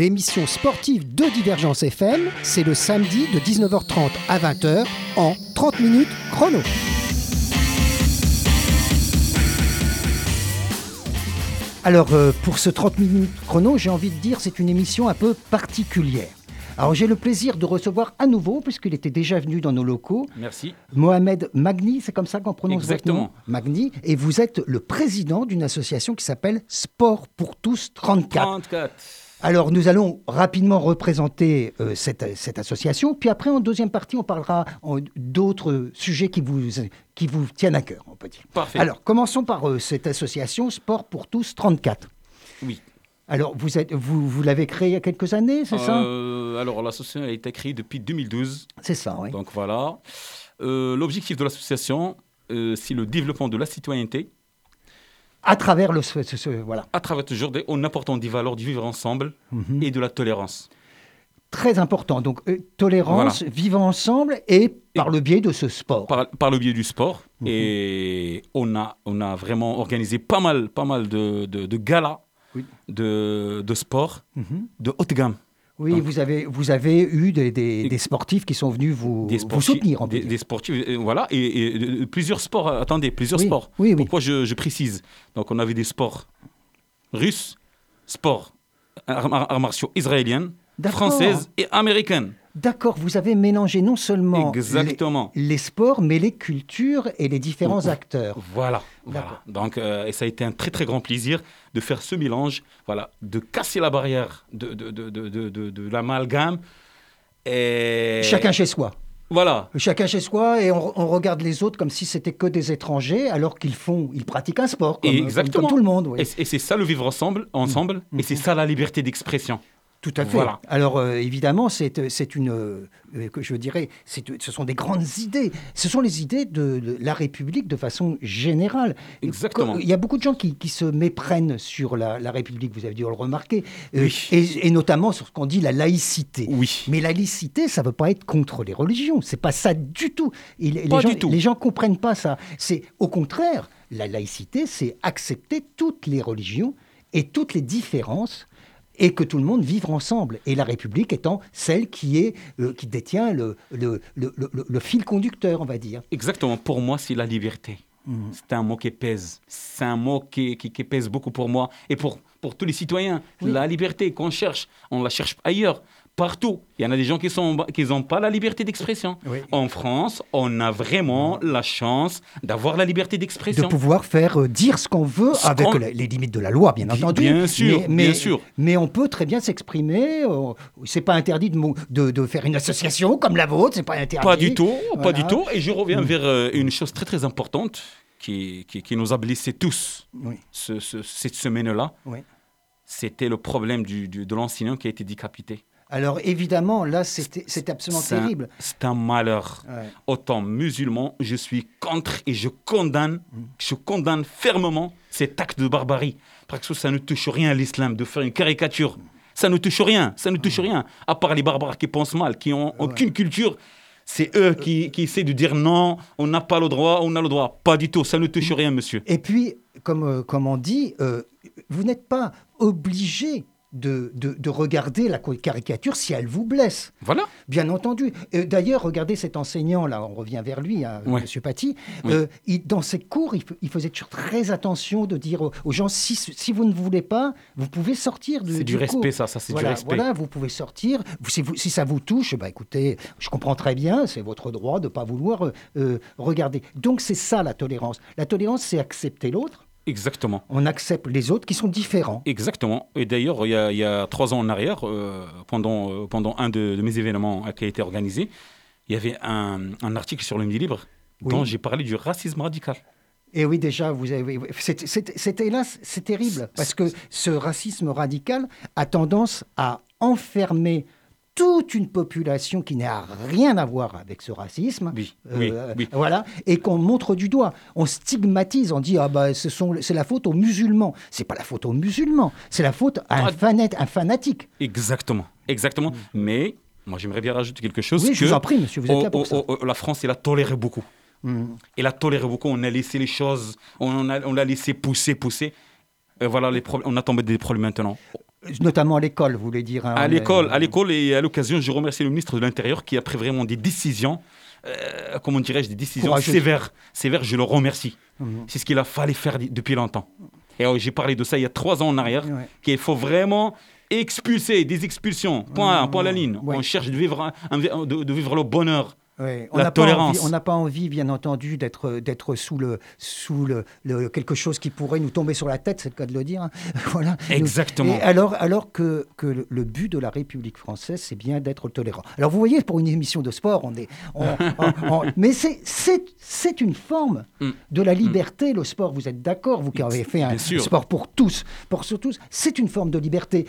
30 minutes chrono, l'émission sportive de Divergence FM, c'est le samedi de 19h30 à 20h en 30 minutes chrono. Alors euh, pour ce 30 minutes chrono, j'ai envie de dire c'est une émission un peu particulière. Alors j'ai le plaisir de recevoir à nouveau, puisqu'il était déjà venu dans nos locaux, Merci. Mohamed Magni, c'est comme ça qu'on prononce Exactement. votre nom Magni, et vous êtes le président d'une association qui s'appelle Sport pour tous 34. 34. Alors nous allons rapidement représenter euh, cette, cette association, puis après en deuxième partie on parlera d'autres sujets qui vous, qui vous tiennent à cœur, on peut dire. Parfait. Alors commençons par euh, cette association Sport pour tous 34. Oui. Alors vous, êtes, vous, vous l'avez créée il y a quelques années, c'est ça? Euh, Alors, l'association a été créée depuis 2012. C'est ça, oui. Donc, voilà. L'objectif de l'association, c'est le développement de la citoyenneté À travers le... ce- ce- voilà. à travers toujours des, en apportant des valeurs du vivre ensemble Mhm. et de la tolérance. Très important. Donc euh, tolérance, vivant ensemble et par le biais de ce sport. Par, par le biais du sport. Mhm. Et on a, on a vraiment organisé pas mal, pas mal de, de, de galas Oui. de, de sport Mhm. de haute gamme. Oui, Donc- vous avez, vous avez eu des, des- des sportifs qui sont venus vous, des vous sportifs, soutenir, des, sportifs, euh, voilà, et, et, euh, plusieurs sports. euh, Attendez, plusieurs Oui, sports. oui, oui. Pourquoi je, je précise Donc, on avait des sports russes, sports arts, arts- martiaux israéliennes, D'accord. françaises et américaines. D'accord, vous avez mélangé non seulement Exactement. Les, les sports, mais les cultures et les différents acteurs. Voilà. Voilà. Donc, euh, et ça a été un très très grand plaisir de faire ce mélange, voilà, de casser la barrière de, de, de, de, de, l'amalgame. Et Chacun chez soi. Voilà. Chacun chez soi et on, on regarde les autres comme si c'était que des étrangers alors qu'ils font, ils pratiquent un sport comme, exactement. comme tout le monde. oui. Et, et c'est ça le vivre ensemble, ensemble, et c'est ça la liberté d'expression. Tout à fait. Voilà. Alors euh, évidemment, c'est c'est une, euh, je dirais, c'est- ce sont des grandes idées. Ce sont les idées de, de la République de façon générale. Exactement. Il y a beaucoup de gens qui, qui se méprennent sur la, la République. Vous avez dû le remarquer, Euh, Oui. et, et notamment sur ce qu'on dit la laïcité. Oui. Mais la laïcité, ça ne veut pas être contre les religions. C'est pas ça du tout. Et les Pas gens, du tout. Les gens comprennent pas ça. C'est au contraire, la laïcité, c'est accepter toutes les religions et toutes les différences et que tout le monde vive ensemble. Et la République étant celle qui, est, euh, qui détient le, le, le, fil conducteur, on va dire. Exactement. Pour moi, c'est la liberté. Mhm. C'est un mot qui pèse. C'est un mot qui, qui- qui pèse beaucoup pour moi et pour, pour tous les citoyens. Oui. La liberté qu'on cherche, on la cherche ailleurs, partout. Il y en a des gens qui n'ont qui ont pas la liberté d'expression. Oui. En France, on a vraiment la chance d'avoir la liberté De d'expression. pouvoir faire euh, dire ce qu'on veut Ce avec la- les limites de la loi, bien Bi- entendu. bien sûr, mais, mais- bien sûr. Mais on peut très bien s'exprimer. euh, c'est pas interdit de, de, de faire une association comme la vôtre. C'est pas interdit. Pas du tout, pas du tout. Et je reviens vers euh, une chose très très importante qui, qui, qui nous a blessés tous Oui, ce- ce- cette semaine-là. oui. C'était le problème du, du- de l'enseignant qui a été décapité. Alors évidemment, là, absolument C'est un- terrible. C'est un malheur. Ouais. Autant musulman, je suis contre et je condamne, Mm. je condamne fermement cet acte de barbarie. Parce que ça ne touche rien à l'islam de faire une caricature. Ça ne touche rien, ça ne touche Mm. rien. À part les barbares qui pensent mal, qui ont aucune culture. C'est eux qui, qui essaient de dire non, on n'a pas le droit, on a le droit. Pas du tout, ça ne Mm. touche rien, monsieur. Et puis, comme, euh, comme on dit, euh, vous n'êtes pas obligé de, de, de regarder la caricature si elle vous blesse. Voilà. Bien entendu. Euh, D'ailleurs, regardez cet enseignant, là, on revient vers lui, hein, Ouais. Monsieur Paty. Oui. Euh, il- dans ses cours, il, il faisait toujours très attention de dire aux, aux gens si, si vous ne voulez pas, vous pouvez sortir de, C'est du respect, ça, ça, c'est du voilà, respect. Voilà, vous pouvez sortir. Si, vous- si ça vous touche, bah, écoutez, je comprends très bien, c'est votre droit de ne pas vouloir euh, regarder. Donc, c'est ça la tolérance. La tolérance, c'est accepter l'autre. Exactement. On accepte les autres qui sont différents. Exactement. Et d'ailleurs, il, y a- il y a trois ans en arrière, euh, pendant, euh, pendant un de, de mes événements euh, qui a été organisé, il y avait un, un article sur le Midi Libre Oui. dont j'ai parlé du racisme radical. Et oui, déjà, vous avez. C'était- hélas, c'est terrible, parce que ce racisme radical a tendance à enfermer toute une population qui n'a rien à voir avec ce racisme. Oui, Euh, oui, oui. Voilà, et qu'on montre du doigt. On stigmatise, on dit ah bah ce sont c'est la faute aux musulmans. C'est pas la faute aux musulmans, c'est la faute à un, Ah. fanat- un fanatique. Exactement. Exactement. Mais moi, j'aimerais bien rajouter quelque chose. Mm. Oui, je que vous en prie, monsieur, vous êtes là pour ça. la France, elle a toléré beaucoup. Mm. Elle a toléré beaucoup. On a laissé les choses, on a- on l'a laissé pousser, pousser. Et voilà, les problèmes, on a tombé des problèmes maintenant. Notamment à l'école, vous voulez dire. hein, À l'école, à l'école et à l'occasion, je remercie le ministre de l'Intérieur qui a pris vraiment des décisions, euh, comment dirais-je, des décisions Courageuses. sévères. Sévères, je le remercie. Mhm. C'est ce qu'il a fallu faire depuis longtemps. Et euh, j'ai parlé de ça il y a trois ans en arrière, Ouais. qu'il faut vraiment expulser des expulsions. Point, point à la ligne. Ouais. On cherche de vivre, un- un- de, de vivre le bonheur. On n'a pas envie- On n'a pas envie, bien entendu, d'être d'être sous le sous le, le- quelque chose qui pourrait nous tomber sur la tête, c'est le cas de le dire. hein. voilà. Exactement. Et alors, alors que, que le- but de la République française, c'est bien d'être tolérant. Alors, vous voyez, pour une émission de sport, on est. on- on- on- mais c'est c'est c'est une forme Mm. de la liberté, le sport. Vous êtes d'accord, vous qui avez fait un sport pour tous, pour tous, c'est une forme de liberté.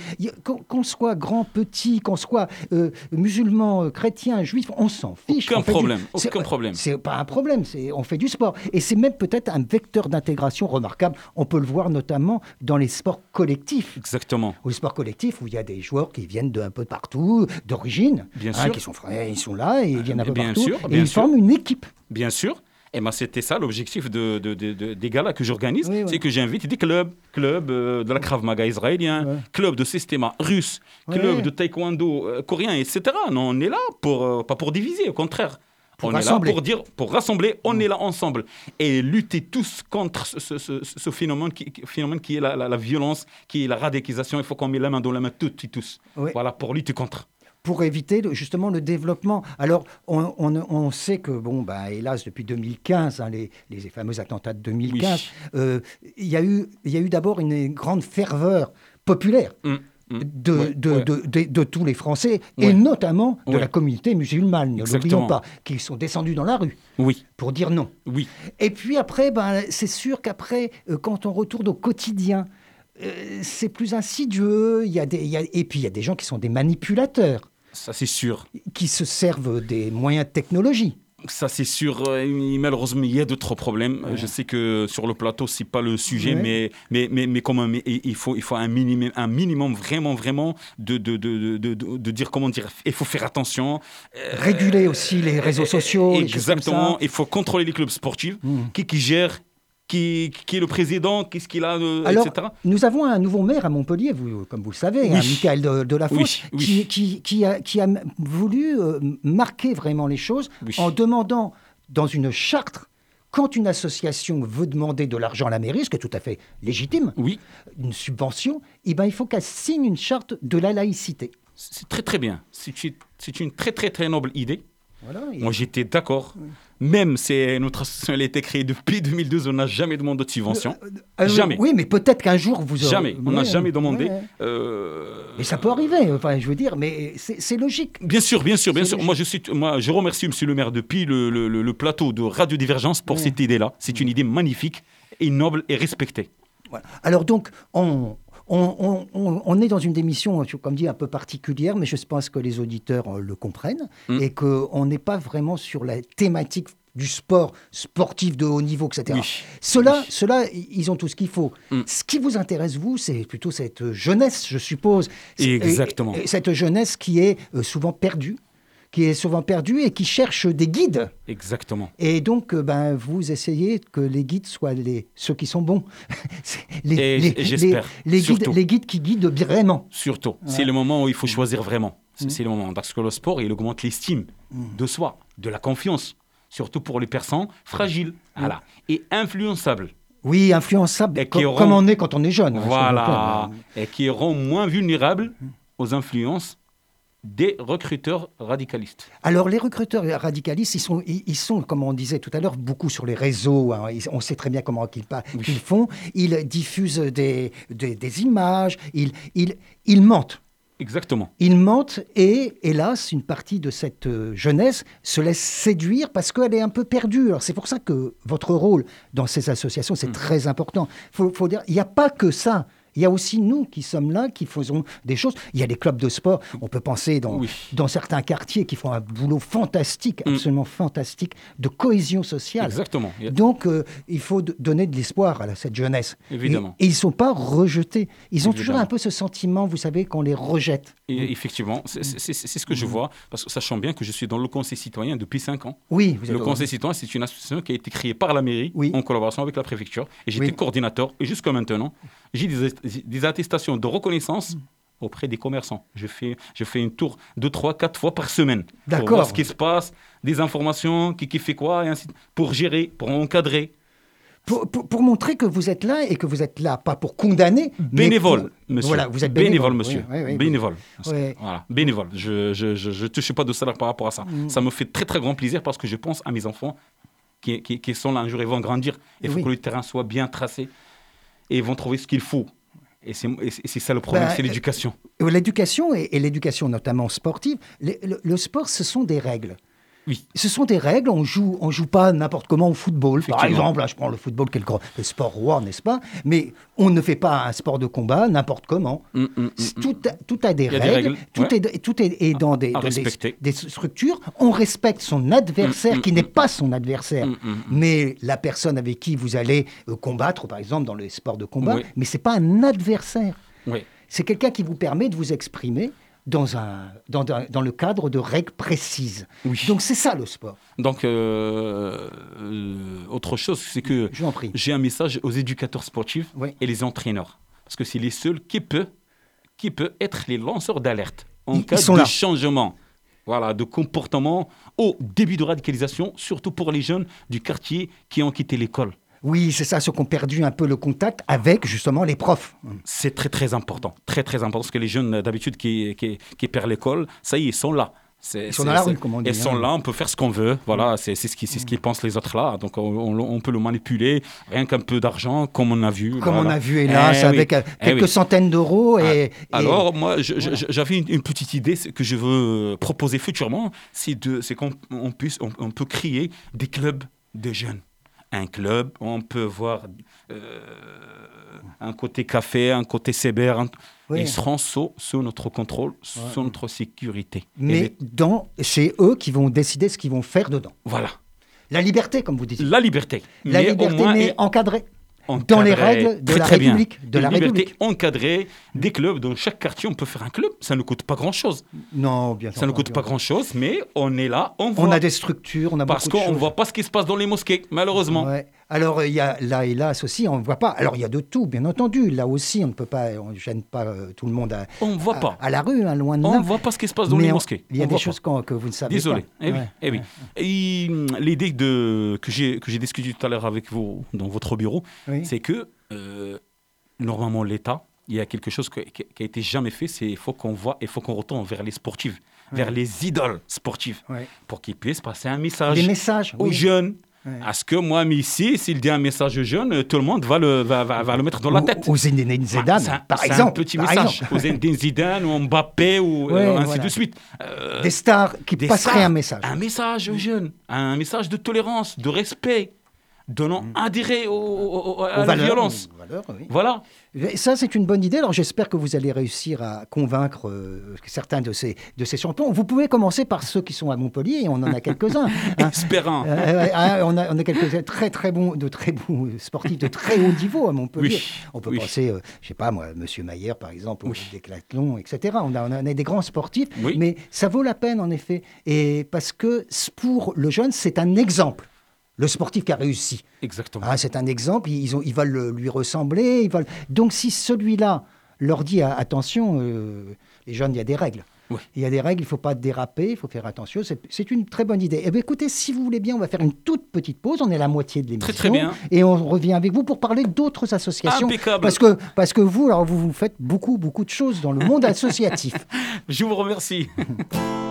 Qu'on soit grand, petit, qu'on soit euh, musulman, euh, chrétien, juif, on s'en fiche. Aucun On fait du- problème, c'est- aucun problème. C'est pas un problème, c'est on fait du sport. Et c'est même peut-être un vecteur d'intégration remarquable. On peut le voir notamment dans les sports collectifs. Exactement. Au sport collectif, où il y a des joueurs qui viennent d'un peu partout, d'origine, Bien hein, sûr. qui sont frères, ils sont là et ils viennent un peu bien partout, sûr, et bien ils sûr. forment une équipe. Bien sûr. Et ben c'était ça l'objectif de, de- de- de- des galas que j'organise, Oui, c'est que j'invite des clubs, clubs euh, de la Krav Maga israélien, Ouais. clubs de systéma russe, Ouais. clubs de taekwondo euh, coréen, etc. Non, on est là pour euh, pas pour diviser, au contraire. Pour on rassembler. est là pour dire, pour rassembler, on est là ensemble et lutter tous contre ce, ce- ce- ce phénomène, qui, qui- phénomène qui est la, la- la violence, qui est la radicalisation. Il faut qu'on mette la main dans la main toutes et tous. Voilà pour lutter contre. Pour éviter justement le développement. Alors, on, on- on sait que, bon, bah, hélas, depuis 2015, hein, les, les fameux attentats de 2015, euh, il y a eu, il y a eu d'abord une grande ferveur populaire Hum, hum. de, Ouais, de, ouais. de- de- de tous les Français, et notamment de la communauté musulmane, ne l'oublions pas, qui sont descendus dans la rue Oui, pour dire non. oui. Et puis après, ben, c'est sûr qu'après, euh, quand on retourne au quotidien, euh, c'est plus insidieux. Il y a des, il y a- et puis il y a des gens qui sont des manipulateurs, Ça c'est sûr. qui se servent des moyens de technologie. Ça, c'est sûr. euh, Malheureusement, il y a d'autres problèmes. Euh, Je sais que sur le plateau, c'est pas le sujet, Ouais. mais, mais, mais, mais même, il faut, il faut un, minimum, un minimum vraiment, vraiment de, de, de, de, de- dire, comment dire, il faut faire attention. Euh, Réguler aussi les réseaux sociaux. choses comme Exactement. Il faut contrôler les clubs sportifs. Mm. Qui, qui gère qui, qui est le président Qu'est-ce qu'il a euh, Alors, Etc. nous avons un nouveau maire à Montpellier, vous, comme vous le savez, Oui. hein, Michael de, de la Fosse, Oui, oui. Qui, a, qui a voulu euh, marquer vraiment les choses en demandant dans une charte, quand une association veut demander de l'argent à la mairie, ce qui est tout à fait légitime, Oui, une subvention, eh ben, il faut qu'elle signe une charte de la laïcité. c'est très très bien. C'est une, très très très noble idée. Voilà, et- Moi, j'étais d'accord. Même si notre association elle a été créée depuis 2012, on n'a jamais demandé de subvention. Euh, jamais. Oui, mais peut-être qu'un jour vous aurez... Jamais. On n'a Ouais, jamais demandé. ouais. Euh, Et ça peut arriver, enfin, je veux dire, mais c'est logique. Bien sûr, bien sûr, bien sûr. logique. Moi je, suis, moi, je remercie Monsieur le maire depuis le, le- le- le plateau de Radio Divergence pour Ouais. cette idée-là. C'est une idée magnifique et noble et respectée. Voilà. Alors donc, on, on, on- on- on est dans une émission, comme dit, un peu particulière, mais je pense que les auditeurs euh, le comprennent Mm. et qu'on n'est pas vraiment sur la thématique du sport sportif de haut niveau, etc. Oui. Cela, Oui. cela, ils ont tout ce qu'il faut. Mm. Ce qui vous intéresse, vous, c'est plutôt cette jeunesse, je suppose. Exactement. et- et cette jeunesse qui est euh, souvent perdue, qui est souvent perdue et qui cherche des guides. Exactement. Et donc, euh, ben, vous essayez que les guides soient les, ceux qui sont bons. Les, Et les- j- j'espère, les- les guides, surtout. les guides qui guident vraiment. Surtout. Ouais. C'est le moment où il faut choisir vraiment. C'est Mm. c'est le moment. Parce que le sport, il augmente l'estime de soi, de la confiance. Surtout pour les personnes fragiles voilà, et influençables. Oui, influençable, Et co- qui auront- comme on est quand on est jeune. hein, Voilà. plaît. Et qui rend moins vulnérables aux influences des recruteurs radicalistes. Alors, les recruteurs radicalistes, ils sont, ils, ils sont, comme on disait tout à l'heure, beaucoup sur les réseaux. hein. Ils- on sait très bien comment qu'ils Oui. qu'ils font. Ils diffusent des, des, des images. Ils, ils, ils mentent. Exactement. Ils mentent et, hélas, une partie de cette euh, jeunesse se laisse séduire parce qu'elle est un peu perdue. C'est pour ça que votre rôle dans ces associations, c'est très important. faut, faut dire, il n'y a pas que ça. Il y a aussi nous qui sommes là, qui faisons des choses. Il y a des clubs de sport. On peut penser dans, Oui. dans certains quartiers qui font un boulot fantastique, Mm. absolument fantastique, de cohésion sociale. Exactement. Donc, euh, il faut donner de l'espoir à cette jeunesse. Évidemment. Et, et ils ne sont pas rejetés. Ils ont toujours un peu ce sentiment, vous savez, qu'on les rejette. Et effectivement, c'est ce que je vois, parce que sachant bien que je suis dans le Conseil citoyen depuis 5 ans. Oui, vous êtes Le Conseil citoyen, c'est une association qui a été créée par la mairie Oui. en collaboration avec la préfecture. Et j'étais Oui. coordinateur. Et jusqu'à maintenant, j'ai des, des attestations de reconnaissance auprès des commerçants. Je fais, je fais une tour deux, trois, quatre fois par semaine. Pour D'accord. voir ce qui se passe, des informations, qui, qui fait quoi, et ainsi de- pour gérer, pour encadrer. Pour, pour- pour montrer que vous êtes là et que vous êtes là, pas pour condamner. mais Bénévole, pour- monsieur. Voilà, vous êtes bénévole, bénévole, monsieur. oui, oui, oui. bénévole. Voilà, bénévole. Je je, je, je touche pas de salaire par rapport à ça. Mm. Ça me fait très, très grand plaisir parce que je pense à mes enfants qui, qui, qui sont là un jour, ils vont grandir. Il faut que le terrain soit bien tracé et ils vont trouver ce qu'il faut. Et c'est ça le problème, Bah, c'est l'éducation. Euh, L'éducation et, et l'éducation notamment sportive, le sport, ce sont des règles. Oui. Ce sont des règles, on joue, on joue pas n'importe comment au football. Par exemple, là, je prends le football, qui est le, sport roi, n'est-ce pas? Mais on ne fait pas un sport de combat n'importe comment. Mm, mm, mm. Tout, a, tout a des Il y a des règles, tout, ouais. est, tout est, est dans, des, À dans des- respecter. des structures. On respecte son adversaire qui n'est pas son adversaire, mais la personne avec qui vous allez euh, combattre, par exemple dans les sports de combat, Oui. mais c'est pas un adversaire. Oui. C'est quelqu'un qui vous permet de vous exprimer dans, un, dans, dans le cadre de règles précises. Oui. Donc c'est ça le sport. Donc, euh, euh, autre chose, c'est que j'ai un message aux éducateurs sportifs Oui. et les entraîneurs. Parce que c'est les seuls qui peuvent qui peut être les lanceurs d'alerte en Ils- cas ils sont de là. changement voilà, de comportement au début de radicalisation, surtout pour les jeunes du quartier qui ont quitté l'école. Oui, c'est ça, ceux qui ont perdu un peu le contact avec justement les profs. C'est très très important, très très important, parce que les jeunes d'habitude qui, qui, qui perdent l'école, ça y est, ils sont là. Ils sont dans la c'est- rue, comme on dit, Ils sont hein. là, on peut faire ce qu'on veut. Voilà, c'est c'est ce qui- c'est ce qu'ils pensent les autres là. Donc on, on- on peut le manipuler, rien qu'un peu d'argent, comme on a vu. Comme voilà. on a vu, hélas, Eh oui, avec euh, eh quelques oui. centaines d'euros. Et, et- Alors, moi, j'avais une, une petite idée que je veux proposer futurement, c'est qu'on on puisse, on peut créer des clubs de jeunes. Un club, on peut voir euh, un côté café, un côté CBR, un- Oui. ils seront sous, sous notre contrôle, sous notre sécurité. Mais les- dans, c'est eux qui vont décider ce qu'ils vont faire dedans. voilà, La liberté, comme vous dites. la liberté. La mais liberté, au moins mais encadrée. Encadrée, dans les règles de très, la très bien. République, de Une la liberté République. encadrée, des clubs. Dans chaque quartier, on peut faire un club. Ça ne coûte pas grand-chose. Non, bien sûr. Ça ne coûte pas grand-chose, mais on est là, on voit. On a des structures, on a Parce qu'on ne voit pas ce qui se passe dans les mosquées, malheureusement. Ouais. Alors, il y a là et là aussi, on ne voit pas. Alors, il y a de tout, bien entendu. Là aussi, on ne peut pas, on ne gêne pas euh, tout le monde à, On voit à- pas. à la rue, hein, loin de On là. ne voit pas ce qui se passe dans Mais les on- mosquées. Il y a On des choses que vous ne savez Désolé. pas. Eh oui, Ouais, eh oui. ouais. Et, hum, l'idée que j'ai que j'ai discuté tout à l'heure avec vous dans votre bureau, Oui. c'est que euh, normalement l'État, il y a quelque chose que- qui qui a été jamais fait, c'est faut qu'on voit, il faut qu'on retourne vers les sportifs, vers les idoles sportives, Ouais. pour qu'ils puissent passer un message messages. aux oui. jeunes. Ouais. Parce que moi, ici, s'il dit un message aux jeunes, tout le monde va le, va, va- va le mettre dans la Ou- tête. Aux Zinedine Zidane, Ah, un- par exemple. un petit message aux Zinedine Zidane ou Mbappé ou euh, ainsi voilà. de suite. Euh, Des stars qui des passeraient stars. un message. Un message aux jeunes, un message de tolérance, de respect, au- au- au- à la violence. aux valeurs, oui. Voilà. Et Ça, c'est une bonne idée. Alors, j'espère que vous allez réussir à convaincre euh, certains de ces, de ces champions. Vous pouvez commencer par ceux qui sont à Montpellier, et on en a quelques-uns. hein. Espérant. Euh, ah, on a, on a quelques très très bons, de très bons sportifs de très haut niveau à Montpellier. Oui, On peut oui. penser, euh, je sais pas moi, Monsieur Maillère par exemple, au Oui. décathlon, etc. On a, on a des grands sportifs, mais ça vaut la peine en effet, et parce que pour le jeune, c'est un exemple. Le sportif qui a réussi, Exactement. Ah, c'est un exemple. Ils, ont, ils veulent le- lui ressembler. Ils veulent... Donc si celui-là leur dit ah, attention, euh, les jeunes, il y a des règles. Oui. Il y a des règles, il ne faut pas déraper, il faut faire attention. C'est- C'est une très bonne idée. Eh bien, écoutez, si vous voulez bien, on va faire une toute petite pause. On est à la moitié de l'émission. Très, très bien. Et on revient avec vous pour parler d'autres associations. Impeccable. Parce que, parce que vous, alors, vous, vous faites beaucoup, beaucoup de choses dans le monde associatif. Je vous remercie.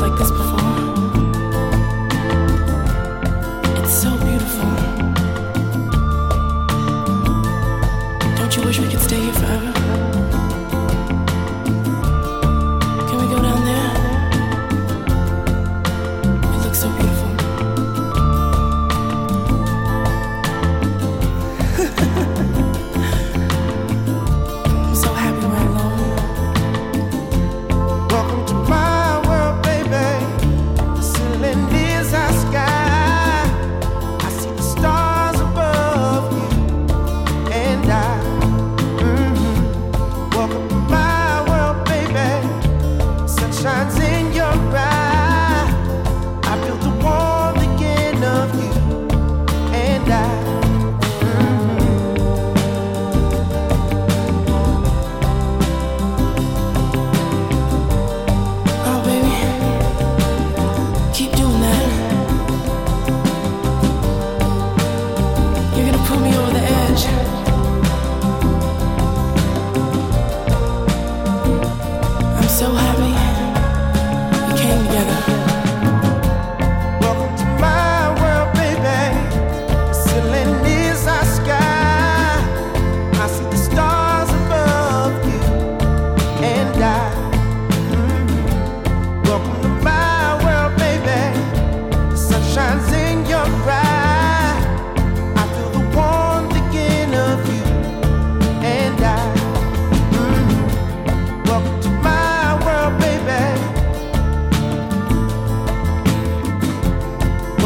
like this before.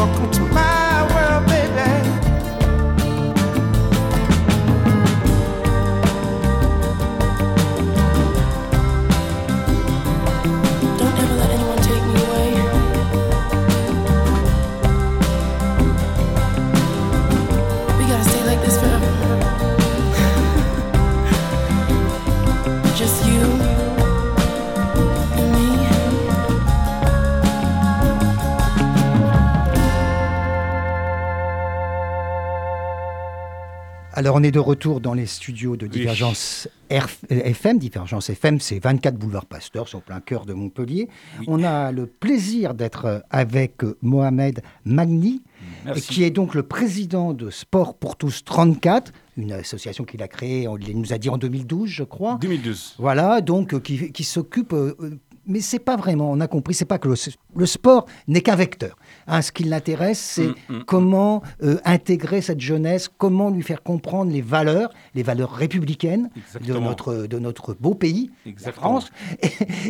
Welcome to Alors, on est de retour dans les studios de Divergence RF euh, FM. Divergence FM, c'est 24 boulevard Pasteur, c'est au plein cœur de Montpellier. On a le plaisir d'être avec euh, Mohamed Magni, Merci. qui est donc le président de Sport pour tous 34, une association qu'il a créée, on il nous a dit en 2012, je crois. 2012. Voilà, donc euh, qui, qui s'occupe. Mais c'est pas vraiment, on a compris, c'est pas que le, le sport n'est qu'un vecteur. Hein, ce qui l'intéresse, c'est Mm, mm, comment euh, intégrer cette jeunesse, comment lui faire comprendre les valeurs, les valeurs républicaines de notre, de notre beau pays, la. France.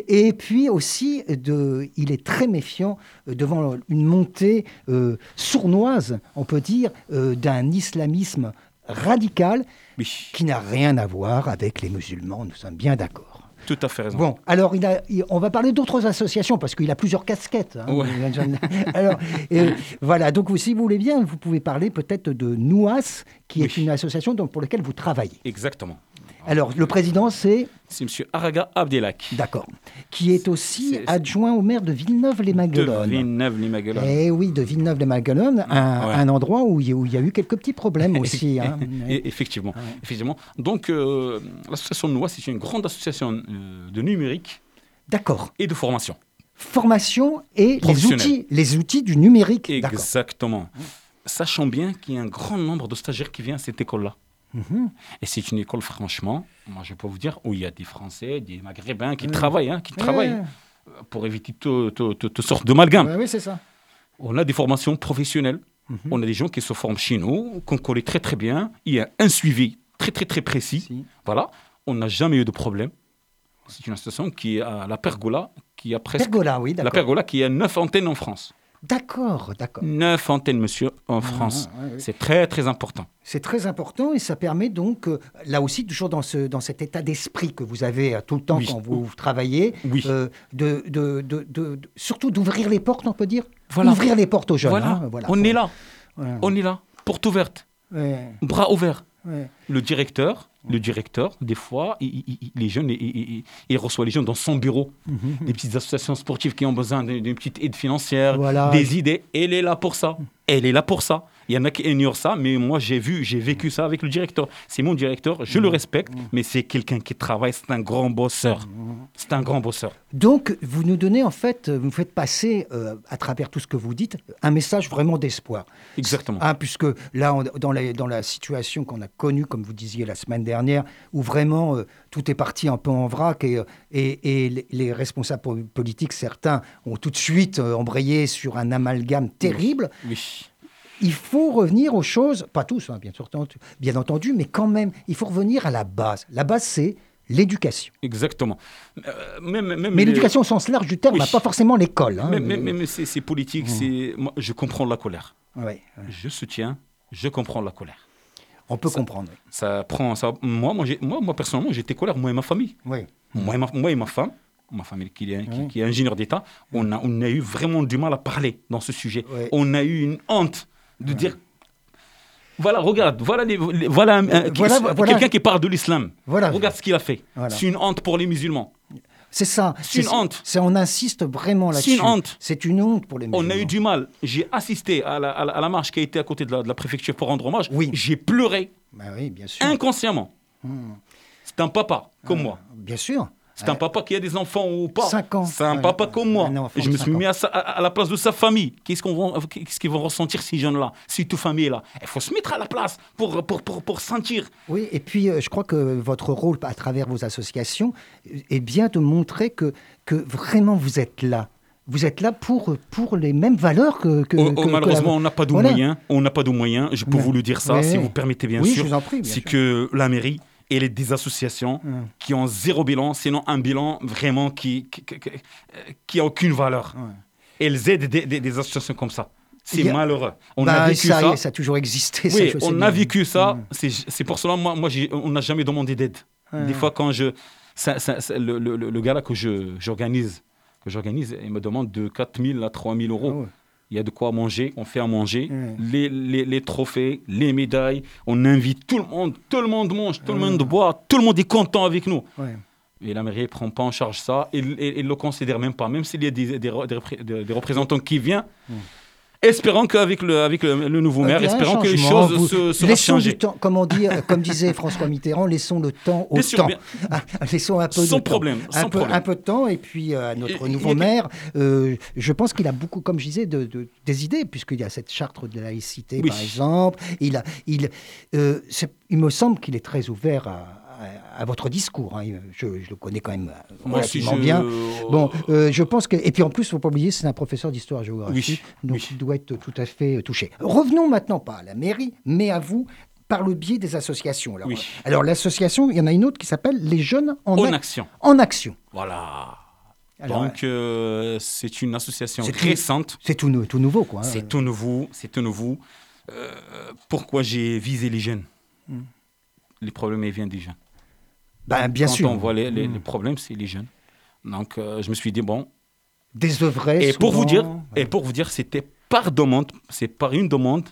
Et, et puis aussi, de, il est très méfiant euh, devant une montée euh, sournoise, on peut dire, euh, d'un islamisme radical Oui, qui n'a rien à voir avec les musulmans, nous sommes bien d'accord. Tout à fait raison. Bon, alors il a, il- on va parler d'autres associations parce qu'il a plusieurs casquettes. hein. Ouais. alors, euh, voilà, donc vous- si vous voulez bien, vous pouvez parler peut-être de NOUAS, qui est une association donc, pour laquelle vous travaillez. Exactement. Alors, le président, c'est, C'est M. Araga Abdelak. d'accord, qui est aussi adjoint au maire de De Villeneuve-les-Maguelones. Villeneuve-les-Maguelones. Eh oui, de Villeneuve-les-Maguelones, un, Ouais. un endroit où il y, a- y eu quelques petits problèmes aussi. hein. Effectivement, effectivement. Donc, euh, l'association NOA, c'est une grande association euh, de numérique D'accord. et de formation. Formation et les outils, les outils du numérique. Exactement. Sachant bien qu'il y a un grand nombre de stagiaires qui viennent à cette école-là. Mhm. Et c'est une école, franchement, moi je peux vous dire, où il y a des Français, des Maghrébins qui travaillent, hein, qui travaillent pour éviter tout- tout- tout- toutes sortes d'amalgames. Oui, c'est ça. On a des formations professionnelles. Mhm. On a des gens qui se forment chez nous, qu'on connaît très très bien. Il y a un suivi très très très précis. Si. Voilà. On n'a jamais eu de problème. C'est une association qui est à la Pergola, qui a presque. Pergola, oui, La. Pergola qui a neuf antennes en France. D'accord, d'accord. Neuf antennes, monsieur, en France. ah, ouais, ouais. C'est très très important. C'est très important et ça permet donc, euh, là aussi, toujours dans, ce, dans cet état d'esprit que vous avez euh, tout le temps Oui. quand vous travaillez, Oui. euh, de, de, de- de- de- surtout d'ouvrir les portes, on peut dire. Voilà. Ouvrir les portes aux jeunes. Voilà. hein, voilà. On est là. Ouais, On est là. Porte ouverte. ouais, Bras ouverts. ouais. Le directeur, le directeur, des fois, il- les jeunes, il, reçoit les jeunes dans son bureau. Des petites associations sportives qui ont besoin d'une d'une petite aide financière, Voilà. des idées. Elle est là pour ça. Elle est là pour ça. Il y en a qui ignorent ça, mais moi j'ai vu, j'ai vécu ça avec le directeur. C'est mon directeur, je le respecte, mais c'est quelqu'un qui travaille, c'est un grand bosseur. C'est un grand bosseur. Donc, vous nous donnez en fait, vous faites passer euh, à travers tout ce que vous dites un message vraiment d'espoir. Exactement. Ah, puisque là, on- dans, la, dans la situation qu'on a connue, comme vous disiez la semaine dernière, où vraiment euh, tout est parti un peu en vrac et, euh, et, et les, les responsables po- politiques, certains, ont tout de suite euh, embrayé sur un amalgame terrible, Oui. Il faut revenir aux choses, pas tous, hein, bien, sûr, entendu- bien entendu, mais quand même, il faut revenir à la base. La base, c'est l'éducation. Exactement. Euh, même, même Mais les- l'éducation au sens large du terme, Oui. pas forcément l'école. hein. Même c'est politique, moi, je comprends la colère. Ouais, ouais. Je soutiens, je comprends la colère. On peut comprendre. Ça prend ça. Moi, moi, moi, moi personnellement, j'étais colère, moi et ma famille. Oui. Moi, et ma, moi et ma femme, ma famille qui est, qui, qui est ingénieur d'État, on a, on a eu vraiment du mal à parler dans ce sujet. Ouais. On a eu une honte de dire. Voilà, regarde, voilà, les- les- voilà, Voilà, quelqu'un qui parle de l'islam. Voilà. Regarde ce qu'il a fait. C'est une honte pour les musulmans. C'est ça. C'est une honte. C'est, on insiste vraiment C'est là-dessus. une honte. C'est une honte pour les On musulmans. a eu du mal. J'ai assisté à la, à la- à la marche qui a été à côté de la, de la préfecture pour rendre hommage. Oui. J'ai pleuré Bah oui, bien sûr. inconsciemment. C'est un papa comme moi. Bien sûr. C'est un papa qui a des enfants ou pas. Cinq ans. C'est un papa comme moi. Je me suis mis à, sa- à- à la place de sa famille. Qu'est-ce vont, qu'ils vont ressentir ces jeunes-là, si toute famille est là Il faut se mettre à la place pour, pour, pour, pour sentir. Oui, et puis euh, je crois que votre rôle à travers vos associations est bien de montrer que, que vraiment vous êtes là. Vous êtes là pour, pour les mêmes valeurs que. que- Oh, oh, que- que malheureusement, la- on n'a pas de Voilà. moyens. On n'a pas de moyens. Je peux Ouais. vous le dire ça, Ouais, si vous permettez bien Oui, sûr. je vous en prie, bien C'est que la mairie et les des associations Hum. qui ont zéro bilan, sinon un bilan vraiment qui qui, qui, qui- qui a aucune valeur. Elles aident des, des- des associations comme ça. C'est a- malheureux. On Bah, a vécu ça, ça. ça a toujours existé. Oui, on a vécu ça. Mm. C'est pour cela, moi, moi on n'a jamais demandé d'aide. Des fois, quand je. ça- le, le, le gars là que je- j'organise, que j'organise, il me demande de 4 000 à 3 000 euros. Ah ouais. Il y a de quoi manger, on fait à manger, les, les, les trophées, les médailles, on invite tout le monde, tout le monde mange, tout le monde boit, tout le monde est content avec nous. Ouais. Et la mairie ne prend pas en charge ça, et ne le considère même pas, même s'il y a des, des, re- des repré- des- des représentants qui viennent. Espérons qu'avec le, avec le, le nouveau maire, a un espérons que les choses Vous- se, seront laissons du temps, comme on dit, euh, comme disait François Mitterrand, laissons le temps au Bien temps. Ah, laissons un peu Sans de temps. un sans peu, problème. un peu de temps et puis euh, notre Et- nouveau a- maire, euh, je pense qu'il a beaucoup, comme je disais, de, de- des idées puisqu'il y a cette charte de laïcité Oui. par exemple. Il a, il, euh, c'est- il me semble qu'il est très ouvert à, à- à votre discours. hein. Je, je le connais quand même euh, Moi relativement je- bien. Bon, euh, je pense que et puis en plus, faut pas oublier, c'est un professeur d'histoire-géographie, Oui, donc oui. il doit être tout à fait euh, touché. Revenons maintenant pas à la mairie, mais à vous par le biais des associations. Alors, Oui. euh, alors l'association, il y en a une autre qui s'appelle les jeunes en, En ac- action. En action. Voilà. Alors, Donc, euh, c'est une association récente. C'est tout, tout nouveau, quoi. hein. C'est tout nouveau. C'est tout nouveau. Euh, pourquoi j'ai visé les jeunes? Hmm. Les problèmes, ils viennent des jeunes. Ben, bien Quand sûr. on voit les, les- Mm. les problèmes, c'est les jeunes. Donc, euh, je me suis dit, bon. Désœuvrés. Et pour vous dire, et pour vous dire, c'était par demande, c'est par une demande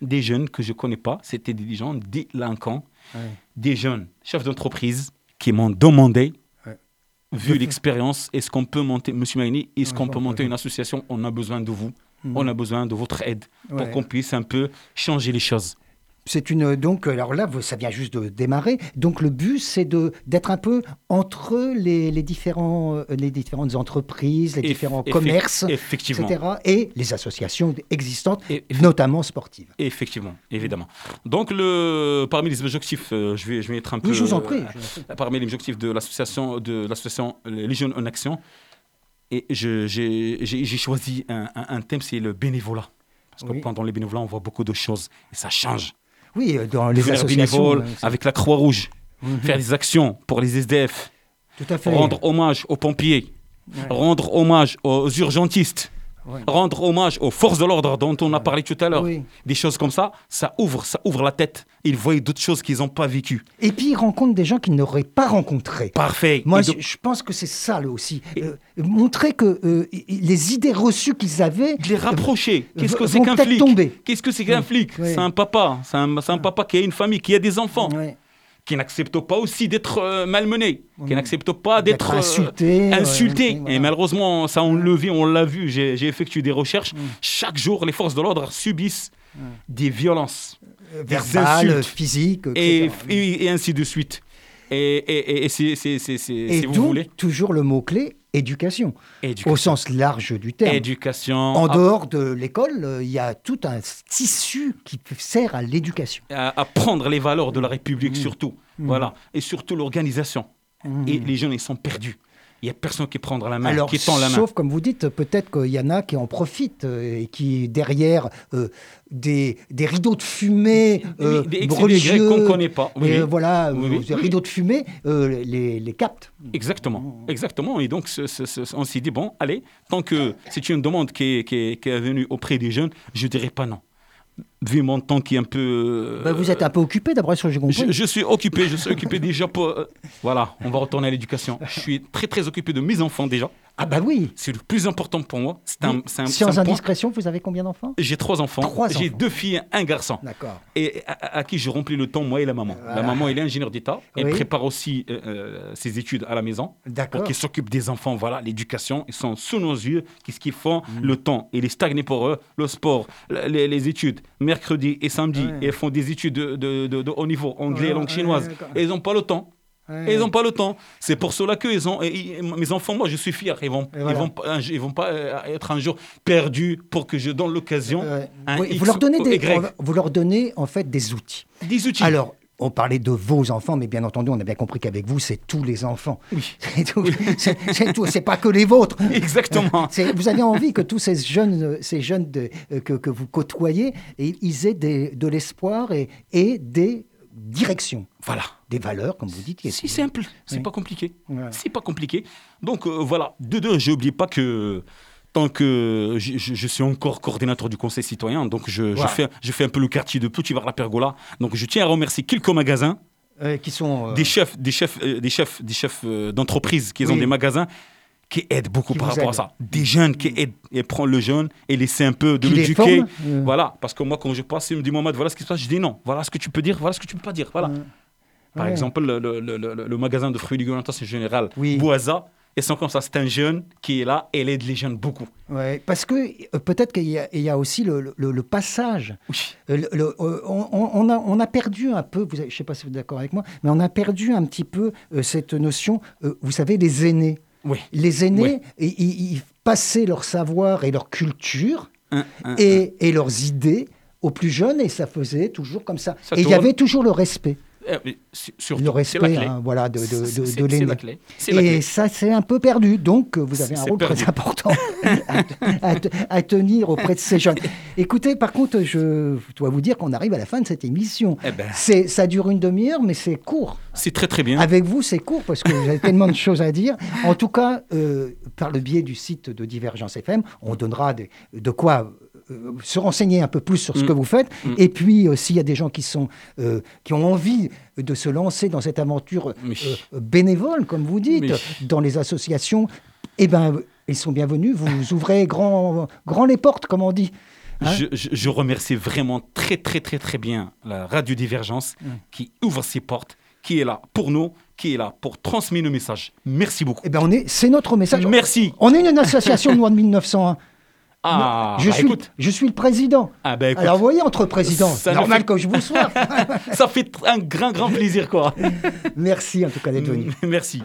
des jeunes que je connais pas. C'était des gens délinquants, Ouais. des jeunes chefs d'entreprise qui m'ont demandé, Ouais. vu l'expérience, est-ce qu'on peut monter, Monsieur Maïni, est-ce Ouais, qu'on peut monter ouais. une association? On a besoin de vous. Mhm. On a besoin de votre aide pour qu'on puisse un peu changer les choses. C'est une donc alors là ça vient juste de démarrer. Donc le but c'est de d'être un peu entre les, les différents euh, les différentes entreprises, les Eff- différents commerces, effectivement. etc. et les associations existantes, notamment sportives. Effectivement, évidemment. Donc, le, parmi les objectifs, euh, je, vais, je vais être un peu. Oui, je vous en euh, prie. prie. parmi les objectifs de l'association de l'association Les Jeunes en Action, et j'ai choisi un, un- un thème, c'est le bénévolat. Parce que Oui. pendant les bénévolats, on voit beaucoup de choses et ça change. Oui, euh, dans les Faire associations. ouais, c'est- avec la Croix-Rouge, Mhm. faire des actions pour les SDF, Tout à fait. rendre hommage aux pompiers, Ouais. rendre hommage aux urgentistes, Rendre hommage aux forces de l'ordre dont on a parlé tout à l'heure. Oui. Des choses comme ça, ça ouvre, ça ouvre la tête. Ils voient d'autres choses qu'ils n'ont pas vécues. Et puis ils rencontrent des gens qu'ils n'auraient pas rencontrés. Parfait. Moi, je, donc- je pense que c'est ça là aussi. Euh, montrer que euh, les idées reçues qu'ils avaient. de les rapprocher. Qu'est-ce que c'est qu'un flic. Qu'est-ce que c'est qu'un flic oui. C'est un papa. C'est un, un papa qui a une famille, qui a des enfants. Qui n'acceptent pas aussi d'être euh, malmenés, qui n'acceptent pas D'être euh, insultés, voilà. Et malheureusement, ça on le vit, on l'a vu, j'ai effectué des recherches. Chaque jour, les forces de l'ordre subissent des violences, des Verbal, insultes, physique, et, et- et ainsi de suite. Et, et, et- et c'est, c'est- c'est- c'est- Et si vous d'où voulez, toujours le mot-clé éducation, éducation. au sens large du terme. Éducation. En dehors de l'école, euh, il y a tout un tissu qui sert à l'éducation. à, à prendre les valeurs de la République Mmh. surtout. Voilà. Et surtout l'organisation. Et les jeunes, ils sont perdus. Il n'y a personne qui prend la main, Alors, qui tend la main. sauf comme vous dites, peut-être qu'il y en a qui en profitent euh, et qui, derrière euh, des, des rideaux de fumée euh, des religieux, qu'on ne connaît pas. Oui, et oui. voilà, Oui, des rideaux de fumée, euh, les, les captent. Exactement, exactement. Et donc, on s'est dit, bon, allez, tant que c'est une demande qui est, qui, est, qui est venue auprès des jeunes, je ne dirais pas non. Vu mon temps qui est un peu... euh, Bah, vous êtes un peu occupé, d'après ce que j'ai compris. Je, je suis occupé, je suis occupé déjà pour... euh, voilà, on va retourner à l'éducation. Je suis très, très occupé de mes enfants déjà. Ah bah oui. C'est le plus important pour moi. C'est un, un- Sans un point. indiscrétion, vous avez combien d'enfants? J'ai trois enfants. Trois J'ai deux filles, un garçon. D'accord. Et à, à qui je remplis le temps, moi et la maman. La maman, elle est ingénieure d'État. Elle Oui. prépare aussi euh, ses études à la maison. D'accord. Pour qu'ils s'occupent des enfants. Voilà, l'éducation. Ils sont sous nos yeux. Qu'est-ce qu'ils font? Mm. Le temps, il est stagné pour eux. Le sport, le- les, les études, mercredi et samedi. Ouais. Et ils font des études de, de- de- de haut niveau, anglais, Ouais, langue chinoise. et ils n'ont pas le temps. Et ils n'ont pas le temps. C'est pour cela que ils ont, et- et- mes enfants, moi, je suis fier. Ils vont, Et ils vont, pas- un- ils vont pas euh, être un jour perdus pour que je donne l'occasion. Euh, oui, X vous, leur donnez des, vous leur donnez en fait des outils. Des outils. Alors, on parlait de vos enfants, mais bien entendu, on a bien compris qu'avec vous, c'est tous les enfants. Oui. C'est tout. C'est- c'est tout. C'est pas que les vôtres. Exactement. Vous avez envie que tous ces jeunes, ces jeunes de- euh, que, que vous côtoyez, et ils aient des- de l'espoir et, et des directions, Voilà. des valeurs, comme vous dites. C'est simple, c'est Oui. pas compliqué. Voilà. C'est pas compliqué. Donc euh, voilà, de deux, j'oublie pas que tant que je, je- je suis encore coordinateur du Conseil citoyen, donc je, fais, je fais un peu le quartier de Petit vers la Pergola. Donc je tiens à remercier quelques magasins, Euh, qui sont euh, des chefs, des chefs, euh, des chefs, des chefs d'entreprise qui ont des magasins qui aident beaucoup Qui par rapport à ça. Des jeunes qui aident et prendre le jeune et laisser un peu de l'éduquer. Voilà, parce que moi quand je passe, il me dit Mohamed, voilà ce qui se passe, je dis non, voilà ce que tu peux dire, voilà ce que tu peux pas dire, voilà. Par Ouais. exemple, le, le- le- le- le magasin de fruits et légumes alimentation général, Oui. Boisa, ils sont comme ça, c'est un jeune qui est là et il aide les jeunes beaucoup. ouais, parce que euh, peut-être qu'il y, a- il y a aussi le, le- le passage. Oui. Euh, le- euh, on, a, on a perdu un peu, vous avez- je ne sais pas si vous êtes d'accord avec moi, mais on a perdu un petit peu euh, cette notion, euh, vous savez, les aînés. Oui. Les aînés, Ouais. i- i- ils passaient leur savoir et leur culture Un- un- et, et leurs idées aux plus jeunes et ça faisait toujours comme ça. Ça et il y avait toujours le respect. Euh, surtout, Le respect hein, voilà, de, de, de- l'aîné. la la Et ça, c'est un peu perdu. Donc, vous avez un rôle perdu. très important à, à te- à tenir auprès de ces jeunes. Écoutez, par contre, je dois vous dire qu'on arrive à la fin de cette émission. Eh ben. Ça dure une demi-heure, mais c'est court. C'est très très bien. Avec vous, c'est court parce que vous avez tellement de choses à dire. En tout cas, euh, par le biais du site de Divergence FM, on donnera de quoi se renseigner un peu plus sur ce Mm. que vous faites. Et puis, euh, s'il y a des gens qui, sont, euh, qui ont envie de se lancer dans cette aventure euh, bénévole, comme vous dites, dans les associations, eh ben, ils sont bienvenus. Vous ouvrez grand, grand les portes, comme on dit. Hein je, je- je remercie vraiment très très très très bien la Radio Divergence Mm. qui ouvre ses portes, qui est là pour nous, qui est là pour transmettre nos messages. Merci beaucoup. Eh ben, on est, c'est notre message. Merci. On est une association de loi de 1901. Ah, je, bah, suis, écoute. je suis le président. Ah, bah, écoute. Alors, vous voyez, entre présidents, Ça c'est normal fait- que je vous sois. Ça fait un grand grand plaisir quoi. Merci en tout cas d'être venu. Merci.